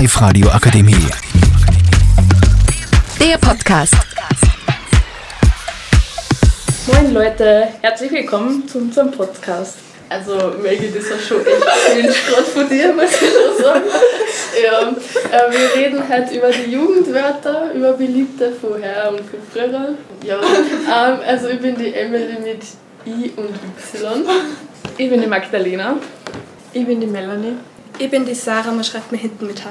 Live Radio Akademie. Der Podcast. Moin Leute, herzlich willkommen zu unserem Podcast. Also Maggie, das war schon echt cringe gerade von dir, muss ich schon sagen. Ja, äh, wir reden heute über die Jugendwörter, über beliebte vorher und von früher. Ja, ähm, also ich bin die Emily mit I und Y. Ich bin die Magdalena. Ich bin die Melanie. Ich bin die Sarah, man schreibt mir hinten mit H.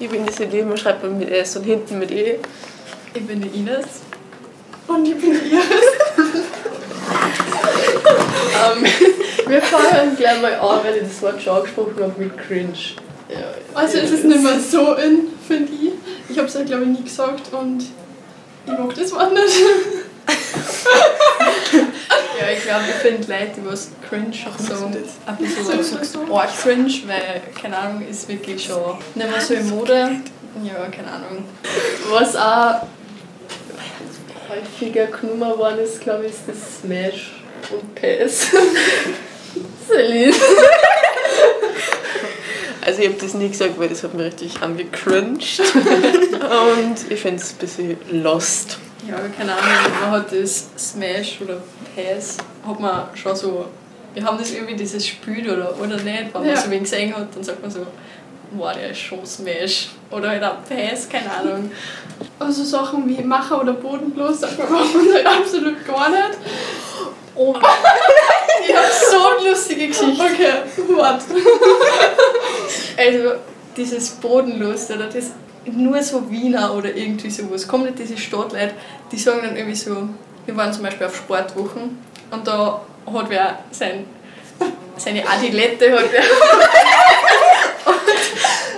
Ich bin die CD, man schreibt mir mit S und hinten mit E. Ich bin die Ines. Und ich bin die Iris. Ähm, wir fangen gleich mal an, weil ich das Wort schon angesprochen habe mit cringe. Ja, Also es ist nicht mehr so in, finde ich. Ich habe es ja glaube ich nie gesagt und ich mag das Wort nicht. Ja, ich glaube, ich finde Leute, die was cringe sagen, ein bisschen Sagst du? arg cringe, weil, keine Ahnung, ist wirklich schon nicht mehr so in Mode. Ja, keine Ahnung. Was auch häufiger genommen worden ist, glaube ich, ist das Smash und PS. Celine. Also ich habe das nie gesagt, weil das hat mich richtig angecringed. und ich finde es ein bisschen lost. Ja, keine Ahnung, man hat das Smash oder PS, hat man schon so, wir haben das irgendwie dieses Spiel oder, oder nicht, wenn man Ja. so wen gesehen hat, dann sagt man so, wow, der ist schon Smash. Oder halt auch PS, keine Ahnung. Also Sachen wie Macher oder Bodenlos sagt man uns halt absolut gar nicht. Oh mein Gott. Ich hab so eine lustige Geschichte. Okay, what? Also, dieses Bodenlos, oder das nur so Wiener oder irgendwie sowas. Kommen nicht diese Stadtleute, die sagen dann irgendwie so, wir waren zum Beispiel auf Sportwochen und da hat wer sein, seine Adilette hat wer.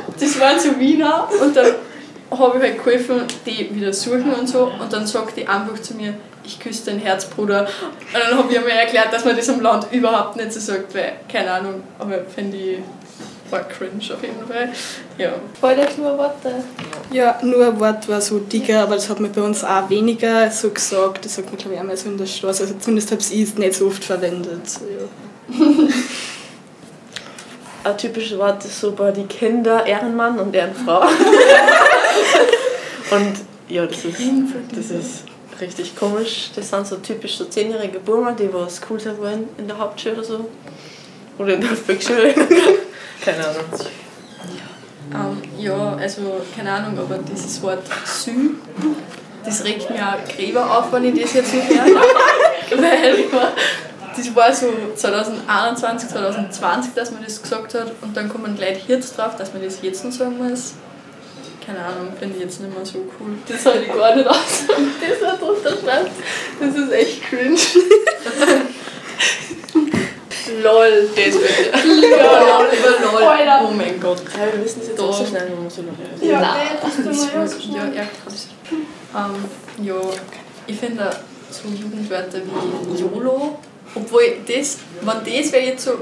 und das waren so Wiener und dann habe ich halt geholfen, die wieder suchen und so und dann sagt die einfach zu mir, ich küsse dein Herz, Bruder. Und dann habe ich mir erklärt, dass man das am Land überhaupt nicht so sagt, weil, keine Ahnung, aber finde ich war cringe auf jeden Fall. Ja. Wollt ihr nur Worte? Ja, nur ein Wort war so dicker, aber das hat man bei uns auch weniger so gesagt. Das sagt man glaube ich einmal so in der Straße. Also zumindest habe ich es nicht so oft verwendet. Ja. Ein typisches Wort ist so bei die Kinder Ehrenmann und Ehrenfrau. und ja, das ist, das ist richtig komisch. Das sind so typisch so zehnjährige Burmer, die was cool sein wollen in der Hauptschule oder so. Oder in der Volksschule. Keine Ahnung. Ähm, ja, also keine Ahnung, aber dieses Wort Sü, das regt mir auch Gräber auf, wenn ich das jetzt nicht höre. Weil das war so 2021, 2020, dass man das gesagt hat und dann kommen gleich Hirz drauf, dass man das jetzt noch sagen muss. Keine Ahnung, finde ich jetzt nicht mehr so cool. Das habe ich gar nicht aus. Das da drunter schreibt, das ist echt cringe. LOL. Das wird Ja, LOL über LOL. Alter. Oh mein Gott. ja, wir müssen das jetzt auch so schnell machen. So lange. Ja, Nein, das ist mal ja, ja, krass. Ähm, ja, ich finde so Jugendwörter wie YOLO, obwohl das, wenn das wäre jetzt so,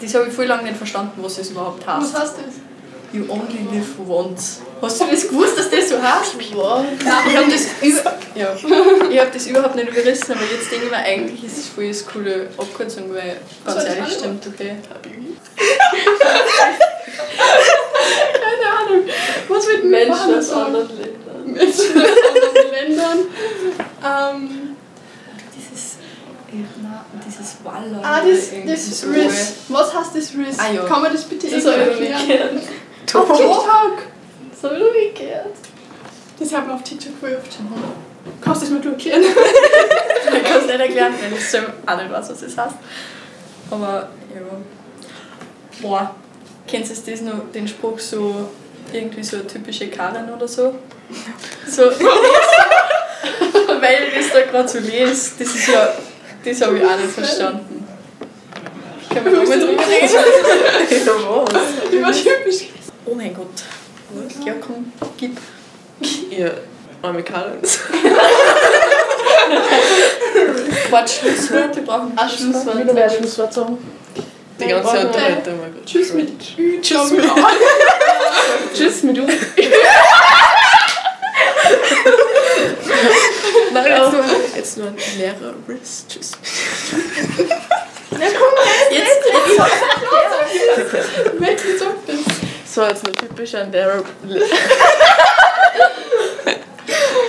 das habe ich voll lange nicht verstanden, was das überhaupt Was heißt. heißt das? You only live once. Hast du das gewusst, dass das heißt? Wow. Ich habe das, über, ja, ich hab das überhaupt nicht überrissen, aber jetzt denke ich mir, eigentlich ist es voll das coole Abkürzung, weil ganz ehrlich stimmt, okay. Keine Ahnung. Was mit Menschen aus anderen anderen Menschen aus anderen Ländern. Ähm, Dieses, na, dieses Wallern. ah, das, das so. Riss. Was heißt das Riss? Ah, ja. Kann man das bitte Das irgendwie erklären? Auf TikTok. Das habe ich noch nie gehört. Man auf TikTok voll oft. Kannst du das mal erklären? Ich kann es nicht erklären, weil ich selber auch nicht weiß, was das heißt. Aber ja. Boah, kennst du das noch, den Spruch so, irgendwie so typische Karin oder so? So, weil ich das da gerade so lese, das ist ja, das habe ich auch nicht verstanden. Können wir nochmal drüber reden? Ja, was? Übertypisch. Oh mein Gott. Ja, komm, gib. Ihr arme Karens. Warte, Schlusswort, wir brauchen Ah, Schlusswort. Wieder mehr Schlusswort sagen. Die ganze oh Gott. Tschüss mit Ü. Tschüss mit A. Tschüss mit du. Nein, jetzt nur, jetzt nur ein leerer Riss. Tschüss. Jetzt, jetzt, Welchen sagt das? So jetzt noch typisch ein Lehrer.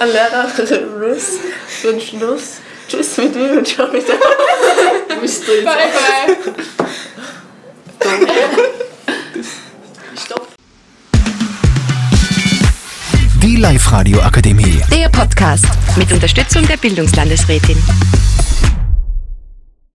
ein Lehrer Russ zum Schluss. Tschüss mit mir und ciao mit der. Bist du jetzt Bye bye. Stopp. Die Live-Radio Akademie. Der Podcast mit Unterstützung der Bildungslandesrätin.